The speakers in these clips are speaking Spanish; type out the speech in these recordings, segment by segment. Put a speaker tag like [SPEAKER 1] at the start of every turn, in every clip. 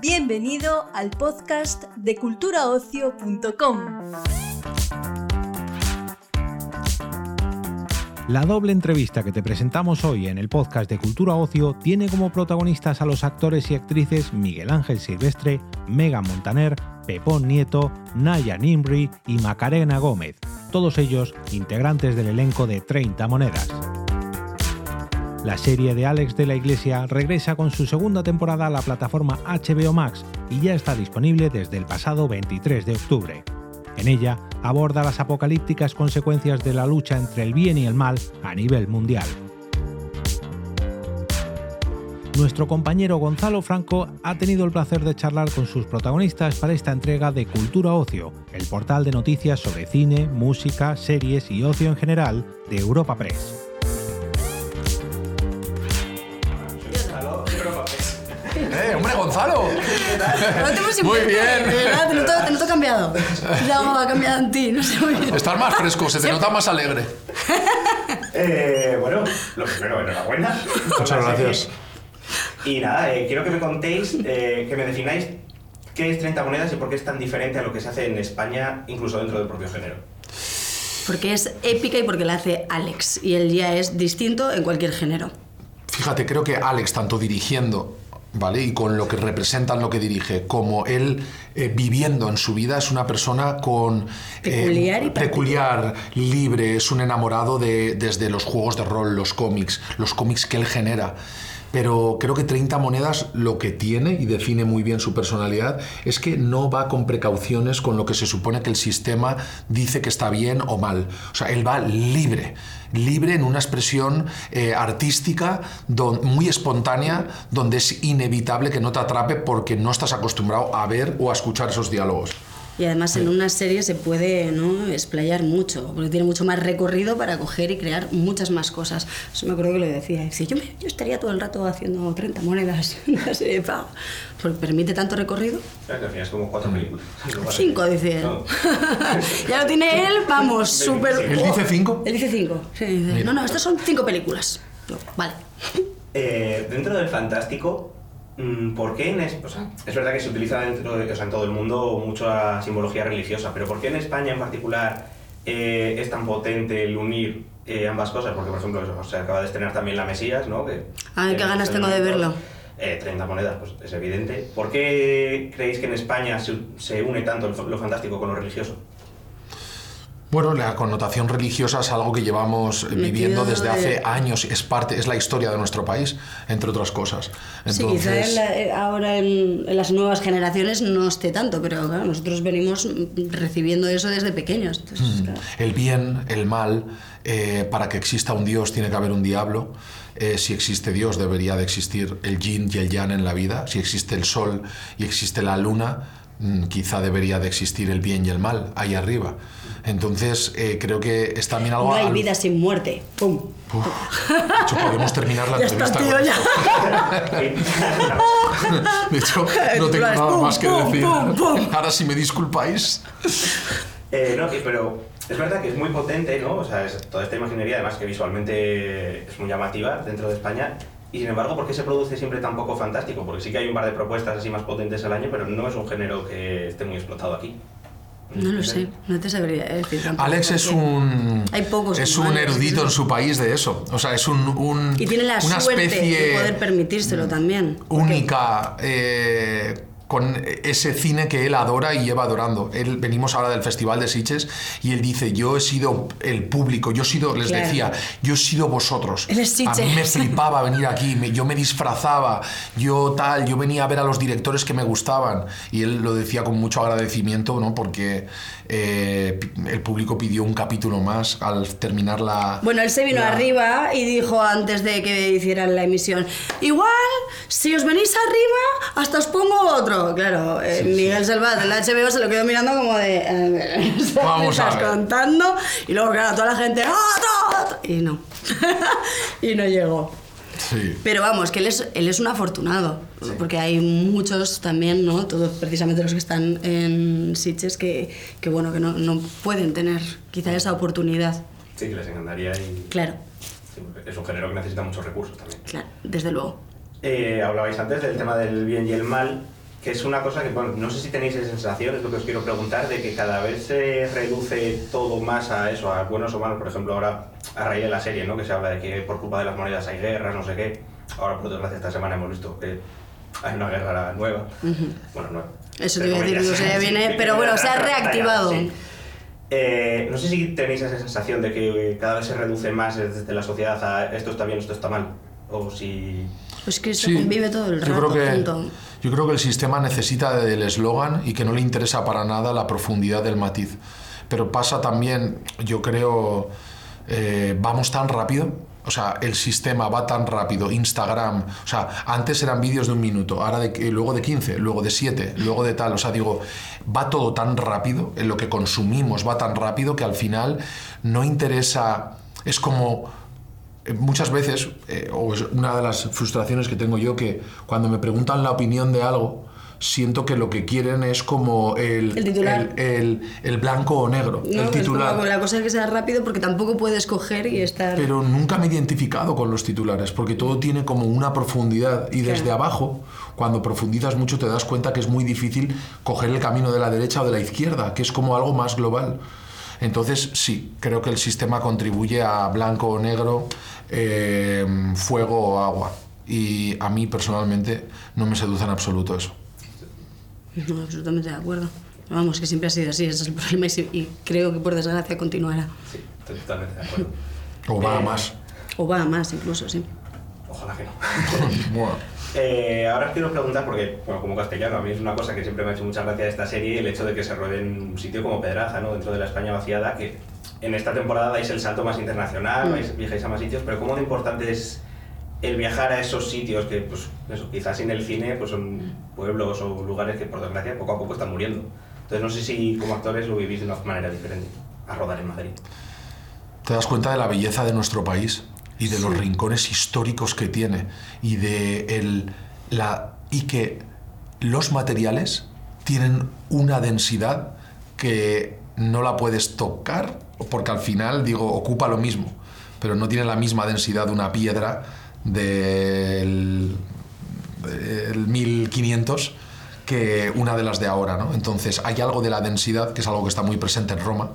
[SPEAKER 1] Bienvenido al podcast de culturaocio.com.
[SPEAKER 2] La doble entrevista que te presentamos hoy en el podcast de Cultura Ocio tiene como protagonistas a los actores y actrices Miguel Ángel Silvestre, Megan Montaner, Pepón Nieto, Naya Nimri y Macarena Gómez, todos ellos integrantes del elenco de 30 Monedas. La serie de Alex de la Iglesia regresa con su segunda temporada a la plataforma HBO Max y ya está disponible desde el pasado 23 de octubre. En ella aborda las apocalípticas consecuencias de la lucha entre el bien y el mal a nivel mundial. Nuestro compañero Gonzalo Franco ha tenido el placer de charlar con sus protagonistas para esta entrega de Cultura Ocio, el portal de noticias sobre cine, música, series y ocio en general de Europa Press.
[SPEAKER 3] ¡Eh, hombre, Gonzalo!
[SPEAKER 4] muy
[SPEAKER 3] bien.
[SPEAKER 4] te, noto, te noto cambiado. algo ha cambiado en ti, no sé muy bien.
[SPEAKER 3] Estás más fresco, se te nota más alegre.
[SPEAKER 5] Eh, bueno, lo primero, enhorabuena.
[SPEAKER 3] Muchas gracias.
[SPEAKER 5] Y nada, eh, quiero que me contéis, eh, que me defináis qué es 30 monedas y por qué es tan diferente a lo que se hace en España, incluso dentro del propio género.
[SPEAKER 4] Porque es épica y porque la hace Alex. Y él ya es distinto en cualquier género.
[SPEAKER 3] Fíjate, creo que Alex, tanto dirigiendo ¿vale? Y con lo que representa lo que dirige, como él eh, viviendo en su vida, es una persona con...
[SPEAKER 4] Peculiar, y
[SPEAKER 3] peculiar libre, es un enamorado de, desde los juegos de rol, los cómics, los cómics que él genera. Pero creo que 30 monedas lo que tiene y define muy bien su personalidad es que no va con precauciones con lo que se supone que el sistema dice que está bien o mal. O sea, él va libre, libre en una expresión eh, artística muy espontánea donde es inevitable que no te atrape porque no estás acostumbrado a ver o a escuchar esos diálogos.
[SPEAKER 4] Y además en una serie se puede ¿no? explayar mucho, porque tiene mucho más recorrido para coger y crear muchas más cosas. Eso me acuerdo que lo decía. Decía, yo, yo estaría todo el rato haciendo 30 monedas en una serie de pago. Porque permite tanto recorrido.
[SPEAKER 5] Claro, que al final es como cuatro películas.
[SPEAKER 4] Cinco, dice él. ya lo tiene él, vamos, súper...
[SPEAKER 3] ¿Él dice cinco?
[SPEAKER 4] Él dice cinco. Sí, dice, no, no, estas son cinco películas. vale.
[SPEAKER 5] Eh, dentro del fantástico, ¿Por qué en es, es verdad que se utiliza dentro de, en todo el mundo mucha simbología religiosa, pero ¿por qué en España en particular eh, es tan potente el unir eh, ambas cosas? Porque, por ejemplo, se acaba de estrenar también La Mesías, ¿no? Que,
[SPEAKER 4] Ay, qué ganas tengo de verlo.
[SPEAKER 5] 30 monedas, pues es evidente. ¿Por qué creéis que en España se, se une tanto lo fantástico con lo religioso?
[SPEAKER 3] Bueno, la connotación religiosa es algo que llevamos viviendo desde hace años, es parte, es la historia de nuestro país, entre otras cosas.
[SPEAKER 4] Entonces... Sí, quizá eh, ahora en, las nuevas generaciones no esté tanto, pero claro, nosotros venimos recibiendo eso desde pequeños. Mm.
[SPEAKER 3] El bien, el mal, eh, para que exista un Dios tiene que haber un diablo. Eh, si existe Dios debería de existir el yin y el yang en la vida. Si existe el sol y existe la luna, quizá debería de existir el bien y el mal ahí arriba. Entonces, eh, creo que es también algo...
[SPEAKER 4] No hay vida sin muerte. ¡Pum!
[SPEAKER 3] de hecho, podemos terminar la entrevista con De hecho, no tengo nada más que decir. Ahora, si me disculpáis...
[SPEAKER 5] Eh, no, pero es verdad que es muy potente, ¿no? O sea, es toda esta imaginería, además que visualmente es muy llamativa dentro de España. Y sin embargo, ¿por qué se produce siempre tan poco fantástico? Porque sí que hay un par de propuestas así más potentes al año, pero no es un género que esté muy explotado aquí.
[SPEAKER 4] No lo sé, no te sabría decir tampoco.
[SPEAKER 3] Alex es un
[SPEAKER 4] hay pocos
[SPEAKER 3] es un erudito en su país de eso. O sea, es un, un
[SPEAKER 4] y tiene la
[SPEAKER 3] una
[SPEAKER 4] suerte
[SPEAKER 3] especie
[SPEAKER 4] de poder permitírselo también.
[SPEAKER 3] Única. Eh, con ese cine que él adora y lleva adorando. Él, venimos ahora del Festival de Sitges y él dice, yo he sido el público, yo he sido, les decía, yo he sido vosotros. A mí me flipaba venir aquí, yo me disfrazaba, yo tal, yo venía a ver a los directores que me gustaban. Y él lo decía con mucho agradecimiento, ¿no? Porque eh, el público pidió un capítulo más al terminar la...
[SPEAKER 4] Bueno, él se vino arriba y dijo antes de que hicieran la emisión, igual, si os venís arriba, hasta os pongo otro claro. Eh, Miguel Selvat del HBO se lo quedó mirando como de. Eh,
[SPEAKER 3] Vamos
[SPEAKER 4] estás contando. Y luego, claro, toda la gente. ¡Ah, y no. y no llegó.
[SPEAKER 3] Sí.
[SPEAKER 4] Pero vamos, que él es, él es un afortunado, porque hay muchos también, ¿no? Todos precisamente los que están en Sitges que, que bueno, que no, no, pueden tener quizá esa oportunidad.
[SPEAKER 5] Sí, que les encantaría y...
[SPEAKER 4] Claro.
[SPEAKER 5] es un género que necesita muchos recursos también.
[SPEAKER 4] Claro, desde luego.
[SPEAKER 5] Eh, hablabais antes del tema del bien y el mal, que es una cosa que, bueno, no sé si tenéis esa sensación, es lo que os quiero preguntar, de que cada vez se reduce todo más a eso, a buenos o malos. Por ejemplo, ahora, a raíz de la serie, ¿no? Que se habla de que por culpa de las monedas hay guerras, no sé qué. Ahora, por desgracia, esta semana hemos visto que hay una guerra nueva. Bueno, nueva.
[SPEAKER 4] Eso te iba a decir, o sea, viene- pero bueno, se ha reactivado.
[SPEAKER 5] Sí. Eh, no sé si tenéis esa sensación de que cada vez se reduce más desde la sociedad a esto está bien, esto está mal. O si.
[SPEAKER 4] Pues que
[SPEAKER 3] Sí,
[SPEAKER 4] convive todo el
[SPEAKER 3] yo
[SPEAKER 4] rato
[SPEAKER 3] creo que,
[SPEAKER 4] junto.
[SPEAKER 3] Yo creo que el sistema necesita del eslogan y que no le interesa para nada la profundidad del matiz. Pero pasa también, yo creo, eh, vamos tan rápido, o sea, el sistema va tan rápido, Instagram, o sea, antes eran vídeos de un minuto, ahora de, luego de 15, luego de 7, luego de tal, o sea, digo, va todo tan rápido, en lo que consumimos va tan rápido que al final no interesa, es como eh, muchas veces, eh, o es una de las frustraciones que tengo yo, que cuando me preguntan la opinión de algo, siento que lo que quieren es como el,
[SPEAKER 4] El titular.
[SPEAKER 3] el, el- el blanco o negro,
[SPEAKER 4] No,
[SPEAKER 3] el titular.
[SPEAKER 4] como la cosa es que sea rápido porque tampoco puedes coger y estar.
[SPEAKER 3] Pero nunca me he identificado con los titulares, porque todo tiene como una profundidad y desde
[SPEAKER 4] Claro.
[SPEAKER 3] abajo, cuando profundizas mucho, te das cuenta que es muy difícil coger el camino de la derecha o de la izquierda, que es como algo más global. Entonces, sí, creo que el sistema contribuye a blanco o negro, eh, fuego o agua. Y a mí personalmente no me seduce en absoluto eso.
[SPEAKER 4] No, absolutamente de acuerdo. Vamos, que siempre ha sido así, ese es el problema y, creo que por desgracia continuará.
[SPEAKER 5] Sí, estoy totalmente de acuerdo.
[SPEAKER 3] O va a
[SPEAKER 5] Eh,
[SPEAKER 3] más.
[SPEAKER 4] O va a más incluso, sí.
[SPEAKER 5] Ojalá que no.
[SPEAKER 3] Bueno,
[SPEAKER 5] Eh, ahora os quiero preguntar, porque, bueno, como castellano, a mí es una cosa que siempre me ha hecho mucha gracia de esta serie, el hecho de que se ruede en un sitio como Pedraza, ¿no? Dentro de la España vaciada, que en esta temporada dais el salto más internacional,
[SPEAKER 4] Mm.
[SPEAKER 5] vais- viajáis a más sitios, pero ¿cómo de importante es el viajar a esos sitios que, pues, eso, quizás sin el cine, pues son pueblos o lugares que, por desgracia, poco a poco están muriendo? Entonces, no sé si como actores lo vivís de una manera diferente, a rodar en Madrid.
[SPEAKER 3] te das cuenta de la belleza de nuestro país y de los rincones históricos que tiene y de el, la y que los materiales tienen una densidad que no la puedes tocar porque al final digo ocupa lo mismo pero no tiene la misma densidad de una piedra del, del 1500 que una de las de ahora ¿no? entonces hay algo de la densidad que es algo que está muy presente en Roma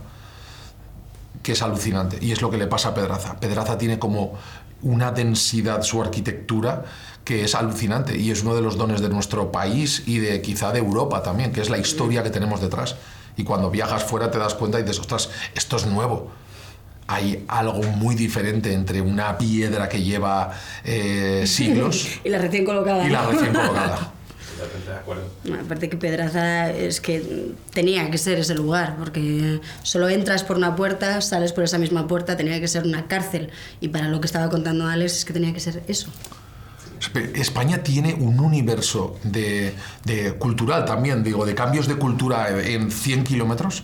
[SPEAKER 3] que es alucinante. Y es lo que le pasa a Pedraza. Pedraza tiene como una densidad, su arquitectura, que es alucinante. Y es uno de los dones de nuestro país y de quizá de Europa también, que es la historia que tenemos detrás. Y cuando viajas fuera te das cuenta y dices, ostras, esto es nuevo. Hay algo muy diferente entre una piedra que lleva eh, siglos
[SPEAKER 4] Y la recién colocada.
[SPEAKER 3] y la recién colocada.
[SPEAKER 5] Totalmente de acuerdo.
[SPEAKER 4] Aparte que Pedraza es que tenía que ser ese lugar, porque solo entras por una puerta, sales por esa misma puerta, tenía que ser una cárcel. Y para lo que estaba contando Alex es que tenía que ser eso.
[SPEAKER 3] España tiene un universo de, de cultural también, digo, de cambios de cultura en 100 kilómetros,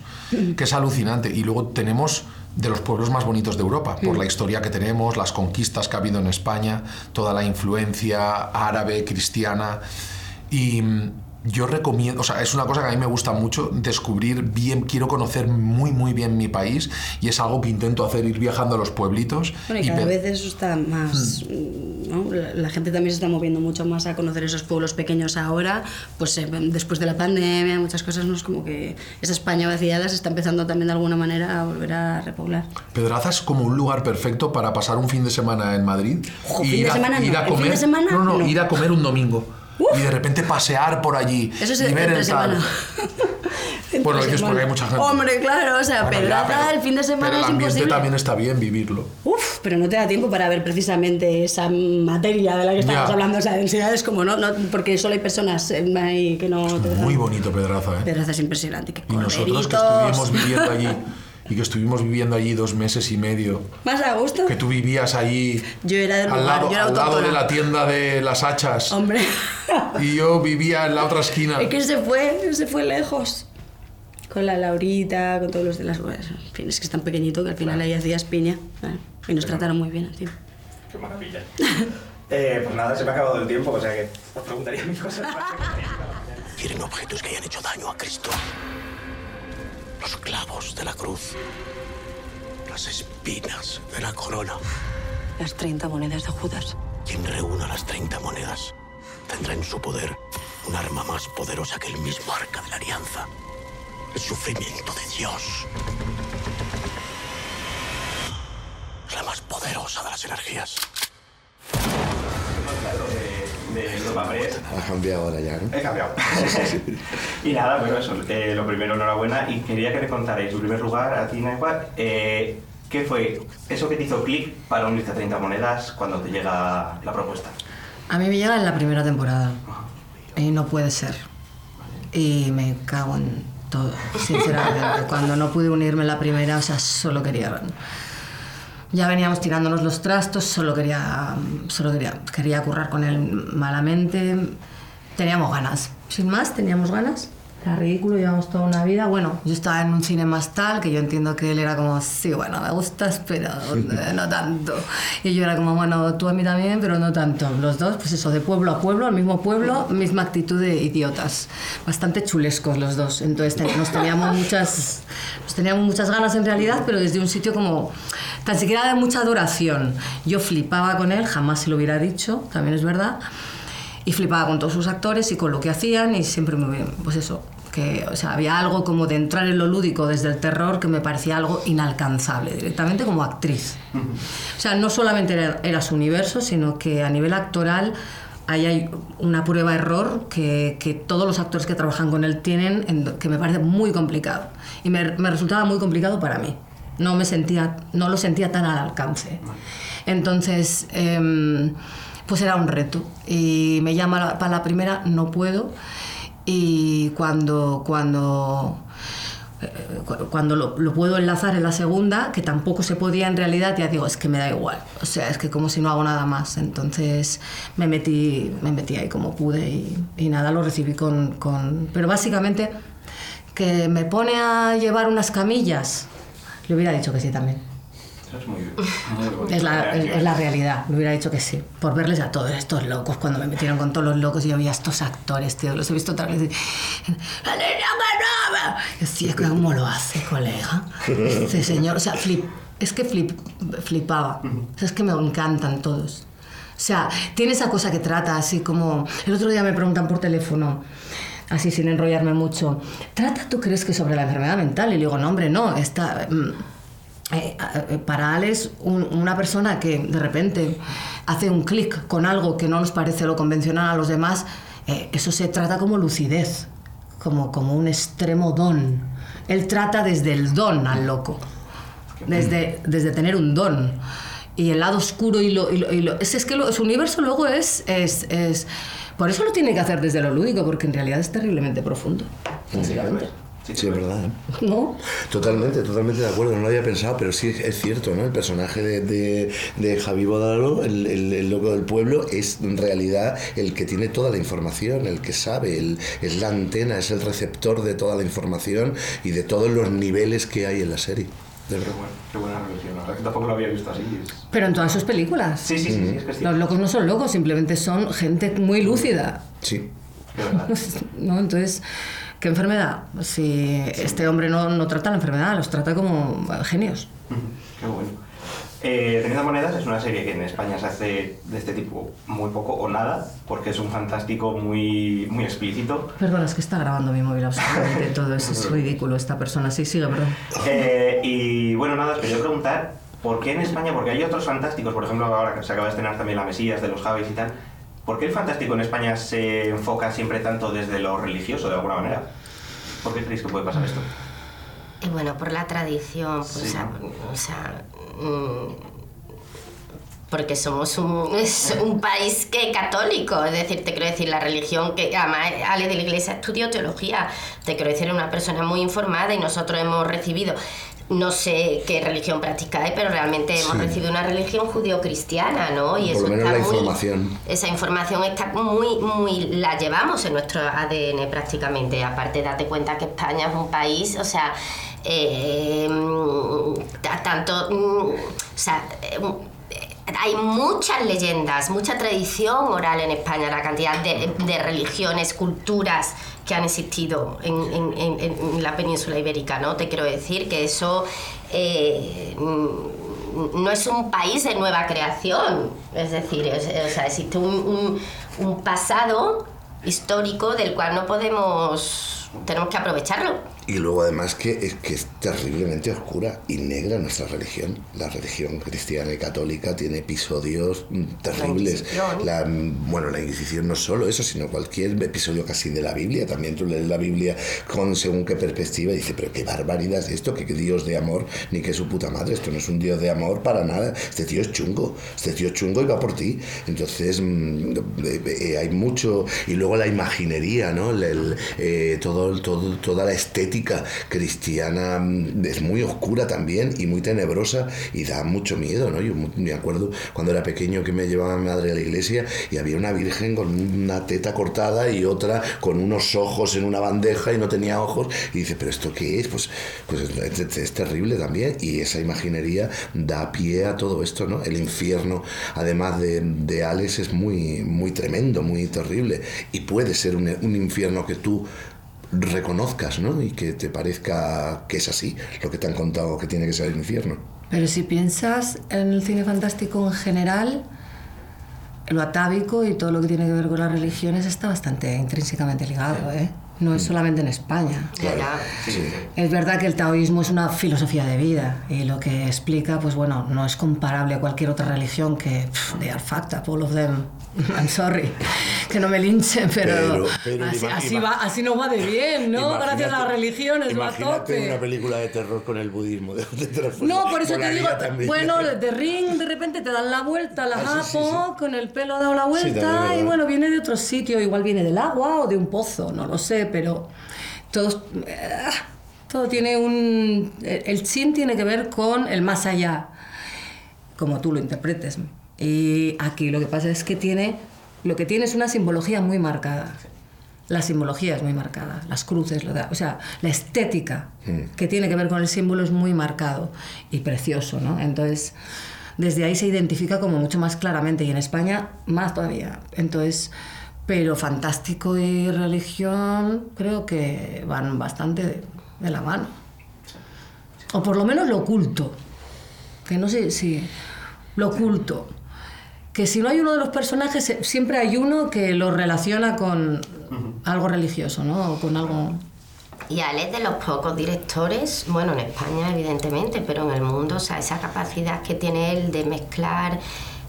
[SPEAKER 3] que es alucinante. Y luego tenemos de los pueblos más bonitos de Europa, por la historia que tenemos, las conquistas que ha habido en España, toda la influencia árabe, cristiana. Y mm, yo recomiendo, o sea, es una cosa que a mí me gusta mucho, descubrir bien, quiero conocer muy, muy bien mi país y es algo que intento hacer, ir viajando a los pueblitos.
[SPEAKER 4] Bueno, y
[SPEAKER 3] y
[SPEAKER 4] cada
[SPEAKER 3] pe-
[SPEAKER 4] vez eso está más. ¿no? La, la gente también se está moviendo mucho más a conocer esos pueblos pequeños ahora, pues eh, después de la pandemia, muchas cosas, ¿no? Es como que esa España vaciada se está empezando también de alguna manera a volver a repoblar.
[SPEAKER 3] Pedraza es como un lugar perfecto para pasar un fin de semana en Madrid.
[SPEAKER 4] Ojo,
[SPEAKER 3] y
[SPEAKER 4] fin de
[SPEAKER 3] ir a,
[SPEAKER 4] semana no.
[SPEAKER 3] ir a
[SPEAKER 4] ¿El fin
[SPEAKER 3] comer.
[SPEAKER 4] de semana?
[SPEAKER 3] no, no,
[SPEAKER 4] No.
[SPEAKER 3] ir a comer un domingo. Y de repente pasear por allí.
[SPEAKER 4] Eso es
[SPEAKER 3] y ver el tal. Bueno, dices porque hay mucha gente.
[SPEAKER 4] Hombre, claro, o sea,
[SPEAKER 3] Bueno, ya,
[SPEAKER 4] Pedraza
[SPEAKER 3] pero-
[SPEAKER 4] el fin de semana
[SPEAKER 3] pero el
[SPEAKER 4] es
[SPEAKER 3] ambiente
[SPEAKER 4] imposible.
[SPEAKER 3] también está bien vivirlo.
[SPEAKER 4] Uf, pero no te da tiempo para ver precisamente esa materia de la que estábamos
[SPEAKER 3] Ya.
[SPEAKER 4] hablando, esa densidad es como no, no porque solo hay personas eh, ahí que no te
[SPEAKER 3] Muy bonito Pedraza, ¿eh?
[SPEAKER 4] Pedraza es impresionante,
[SPEAKER 3] Y nosotros que estuvimos viviendo allí y que estuvimos viviendo allí dos meses y medio,
[SPEAKER 4] Más a gusto.
[SPEAKER 3] que tú vivías allí
[SPEAKER 4] Yo era del
[SPEAKER 3] al,
[SPEAKER 4] lugar,
[SPEAKER 3] lado,
[SPEAKER 4] yo era
[SPEAKER 3] al lado de la tienda de las hachas
[SPEAKER 4] Hombre,
[SPEAKER 3] y yo vivía en la otra esquina.
[SPEAKER 4] es que se fue, se fue lejos. Con la Laurita, con todos los de las... bueno, En fin, es que es tan pequeñito que al final ahí hacías piña. claro, Y nos trataron muy bien encima.
[SPEAKER 5] Qué maravilla. Eh, pues nada, se me ha acabado el tiempo, o sea que os preguntaría mil cosas. más.
[SPEAKER 6] Quieren objetos que hayan hecho daño a Cristo. Los clavos de la cruz. Las espinas de la corona.
[SPEAKER 7] Las 30 monedas de Judas.
[SPEAKER 6] Quien reúna las 30 monedas tendrá en su poder un arma más poderosa que el mismo arca de la alianza. El sufrimiento de Dios. Es la más poderosa de las energías.
[SPEAKER 5] De, de Europa Press.
[SPEAKER 8] Ha cambiado ahora ya, ¿no?
[SPEAKER 5] He cambiado. y nada, bueno, eso, eh, lo primero, enhorabuena. Y quería que me contarais, en primer lugar, a ti, Naikwa, eh, ¿qué fue eso que te hizo clic para unirte a 30 monedas cuando te llega la propuesta?
[SPEAKER 9] A mí me llega en la primera temporada. Y no puede ser. Y me cago en todo, sinceramente. Cuando no pude unirme en la primera, o sea, solo quería... Ya veníamos tirándonos los trastos, solo quería, solo quería, quería currar con él malamente. Teníamos ganas. Sin más, teníamos ganas. Era ridículo, llevamos toda una vida. Bueno, yo estaba en un cine más tal, que yo entiendo que él era como, sí, bueno, me gustas, pero no tanto. Y yo era como, bueno, tú a mí también, pero no tanto. Los dos, pues eso, de pueblo a pueblo, al mismo pueblo, misma actitud de idiotas. Bastante chulescos los dos. Entonces nos teníamos muchas, nos teníamos muchas ganas en realidad, pero desde un sitio como, tan siquiera de mucha adoración. Yo flipaba con él, jamás se lo hubiera dicho, también es verdad y flipaba con todos sus actores y con lo que hacían y siempre me pues eso que o sea, había algo como de entrar en lo lúdico desde el terror que me parecía algo inalcanzable directamente como actriz. O sea no solamente era, era su universo sino que a nivel actoral ahí hay una prueba error que, que todos los actores que trabajan con él tienen en- que me parece muy complicado. Y me, me resultaba muy complicado para mí. No me sentía no lo sentía tan al alcance. Entonces em, pues era un reto. Y me llama la- para la primera no puedo y cuando cuando eh, cu- cuando lo, lo puedo enlazar en la segunda, que tampoco se podía en realidad, ya digo, es que me da igual. O sea, es que como si no hago nada más. Entonces me metí, me metí ahí como pude y, y nada, lo recibí con, con... Pero básicamente que me pone a llevar unas camillas, le hubiera dicho que sí también.
[SPEAKER 5] Eso es muy, muy bonito.
[SPEAKER 9] Es la, es, es la realidad, me hubiera dicho que sí. Por verles a todos estos locos, cuando me metieron con todos los locos y yo veía a estos actores, tío, los he visto otra vez. y, ¡La niña ganaba! Y decía, ¿cómo lo hace, colega? Dice, señor, o sea, flip, es que flip, flipaba. O sea, es que me encantan todos. O sea, tiene esa cosa que trata así como... El otro día me preguntan por teléfono, así sin enrollarme mucho, ¿trata tú crees que sobre la enfermedad mental? Y le digo, no, hombre, no, está... mm, eh, eh, para Alex, un- una persona que de repente hace un clic con algo que no nos parece lo convencional a los demás, eh, eso se trata como lucidez, como, como un extremo don. Él trata desde el don al loco, desde, desde tener un don. Y el lado oscuro y lo... y lo- y lo- es, es que lo- su universo luego es, es, es... Por eso lo tiene que hacer desde lo lúdico, porque en realidad es terriblemente profundo. básicamente.
[SPEAKER 8] Sí, es verdad. ¿eh?
[SPEAKER 9] ¿No?
[SPEAKER 8] Totalmente, totalmente de acuerdo, no lo había pensado, pero sí es cierto, ¿no? El personaje de, de, de Javi Bodalo, el, el- el loco del pueblo, es en realidad el que tiene toda la información, el que sabe, el- es la antena, es el receptor de toda la información y de todos los niveles que hay en la serie. De
[SPEAKER 5] Qué,
[SPEAKER 8] verdad.
[SPEAKER 5] qué buena relación, la verdad que tampoco lo había visto así. es-
[SPEAKER 9] Pero en todas sus películas.
[SPEAKER 5] Sí, sí, sí, sí, es que es
[SPEAKER 9] Los locos no son locos, simplemente son gente muy lúcida.
[SPEAKER 8] Sí.
[SPEAKER 5] De verdad.
[SPEAKER 9] ¿no? Entonces, ¿qué enfermedad? Si este hombre no, no trata la enfermedad, los trata como genios.
[SPEAKER 5] Qué bueno. Eh, Teniendo monedas es una serie que en España se hace de este tipo muy poco o nada, porque es un fantástico muy, muy explícito.
[SPEAKER 9] Perdona, es que está grabando mi móvil absolutamente todo eso. Es ridículo esta persona. Sí, sigue, perdón.
[SPEAKER 5] Eh, y bueno, nada, os quería preguntar, ¿por qué en España? Porque hay otros fantásticos, por ejemplo, ahora que se acaba de estrenar también La Mesías de los Javis y tal. ¿Por qué el fantástico en España se enfoca siempre tanto desde lo religioso, de alguna manera? ¿Por qué creéis que puede pasar esto?
[SPEAKER 10] Y bueno, por la tradición, pues,
[SPEAKER 5] Sí.
[SPEAKER 10] o sea, o sea, mm, porque somos un, es un país que católico, es decir, te quiero decir, la religión, que además Ale de la Iglesia estudió teología, te quiero decir, una persona muy informada y nosotros hemos recibido, no sé qué religión practicáis, pero realmente hemos
[SPEAKER 8] Sí.
[SPEAKER 10] recibido una religión judío-cristiana, ¿no? Y
[SPEAKER 8] Por
[SPEAKER 10] eso
[SPEAKER 8] lo menos
[SPEAKER 10] está
[SPEAKER 8] la
[SPEAKER 10] muy-
[SPEAKER 8] información.
[SPEAKER 10] esa información está muy, muy, la llevamos en nuestro ADN prácticamente. Aparte, date cuenta que España es un país, o sea, eh, mm, ta- tanto, mm, o sea, eh, hay muchas leyendas, mucha tradición oral en España, la cantidad de, religiones, culturas que han existido en, en- la península ibérica, ¿no? Te quiero decir que eso eh, mm, no es un país de nueva creación. Es decir, o sea, existe un- un pasado histórico del cual no podemos, tenemos que aprovecharlo.
[SPEAKER 8] Y luego además que es que es terriblemente oscura y negra nuestra religión. La religión cristiana y católica tiene episodios mm, terribles. La, mm, bueno, la Inquisición no solo eso, sino cualquier episodio casi de la Biblia. También tú lees la Biblia con según qué perspectiva y dices, pero qué barbaridad es esto, que, Dios de amor, ni que su puta madre. Esto no es un Dios de amor para nada. Este tío es chungo. Este tío es chungo y va por ti. Entonces mm, eh, eh, hay mucho. Y luego la imaginería, ¿no? El- el, eh, todo, todo, toda la estética cristiana mm, es muy oscura también y muy tenebrosa y da mucho miedo, ¿no? Yo me acuerdo cuando era pequeño que me llevaba mi madre a la iglesia y había una virgen con una teta cortada y otra con unos ojos en una bandeja y no tenía ojos y dice, pero ¿esto qué es? Pues, pues es, terrible también y esa imaginería da pie a todo esto, ¿no? El infierno, además de, de Alex, es muy, muy tremendo, muy terrible y puede ser un infierno que tú reconozcas, ¿no? Y que te parezca que es así, lo que te han contado que tiene que ser el infierno.
[SPEAKER 9] Pero si piensas en el cine fantástico en general, lo atávico y todo lo que tiene que ver con las religiones está bastante intrínsecamente ligado, ¿eh? No es solamente en España.
[SPEAKER 10] Ya,
[SPEAKER 9] Es verdad que el taoísmo es una filosofía de vida y lo que explica, pues bueno, no es comparable a cualquier otra religión que pff, they are fucked up, all of them. I'm sorry, que no me linchen, pero,
[SPEAKER 8] Pero- pero
[SPEAKER 9] así, así va, así nos va de bien, ¿no?
[SPEAKER 8] Imagínate-
[SPEAKER 9] Gracias a las religiones, va a
[SPEAKER 8] Imagínate
[SPEAKER 9] tope.
[SPEAKER 8] una película de terror con el budismo. De, de.
[SPEAKER 9] No, por eso te digo,
[SPEAKER 8] también.
[SPEAKER 9] bueno, de Ring de repente te dan la vuelta, la
[SPEAKER 8] Ah, sí, sí,
[SPEAKER 9] japo, con el pelo dado la
[SPEAKER 8] Sí,
[SPEAKER 9] vuelta, y bueno, viene de otro sitio, igual viene del agua o de un pozo, no lo sé, pero todos, eh, todo tiene un... El chin tiene que ver con el más allá, como tú lo interpretes. Y aquí lo que pasa es que tiene, lo que tiene es una simbología muy marcada. La simbología es muy marcada, las cruces, o sea, la estética que tiene que ver con el símbolo es muy marcado y precioso, ¿no? Entonces, desde ahí se identifica como mucho más claramente y en España más todavía. Entonces, pero fantástico y religión creo que van bastante de, de la mano. O por lo menos lo oculto. Que no sé si. Lo oculto. Que si no hay uno de los personajes, eh, siempre hay uno que lo relaciona con algo religioso, ¿no? O con algo.
[SPEAKER 10] Y Alex de los pocos directores, bueno, en España evidentemente, pero en el mundo, o sea, esa capacidad que tiene él de mezclar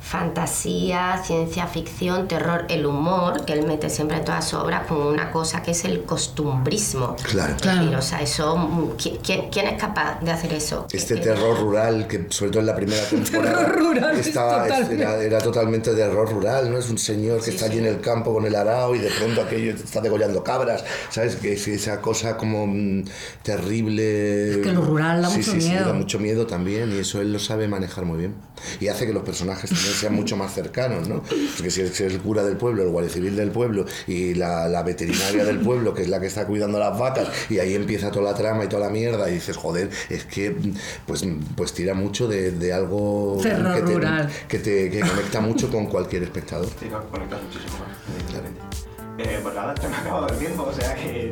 [SPEAKER 10] fantasía, ciencia ficción, terror, el humor, que él mete siempre en todas sus obras con una cosa que es el costumbrismo.
[SPEAKER 8] Claro.
[SPEAKER 10] Decir, o sea, eso, mm, ¿qui- ¿quién, quién es capaz de hacer eso?
[SPEAKER 8] Este
[SPEAKER 10] Que-
[SPEAKER 8] terror rural, que sobre todo en la primera temporada
[SPEAKER 9] Terror rural, es
[SPEAKER 8] estaba,
[SPEAKER 9] totalmente.
[SPEAKER 8] era, era totalmente terror rural, ¿no? Es un señor que está allí en el campo con el arao y de pronto aquello está degollando cabras, ¿sabes? Que es esa cosa como mm, terrible.
[SPEAKER 9] Es que lo rural da
[SPEAKER 8] Sí,
[SPEAKER 9] mucho
[SPEAKER 8] sí, sí,
[SPEAKER 9] miedo.
[SPEAKER 8] da mucho miedo también y eso él lo sabe manejar muy bien. Y hace que los personajes también sean mucho más cercanos, ¿no? Porque si es, el cura del pueblo, el guardia civil del pueblo y la, la veterinaria del pueblo, que es la que está cuidando las vacas, y ahí empieza toda la trama y toda la mierda, y dices, joder, es que pues, pues tira mucho de, de algo
[SPEAKER 9] Terror
[SPEAKER 8] que te,
[SPEAKER 9] rural.
[SPEAKER 8] que te que conecta mucho con cualquier espectador.
[SPEAKER 5] Sí, co- conectas muchísimo más, evidentemente. Eh, pues nada, se me ha acabado el tiempo, o sea que.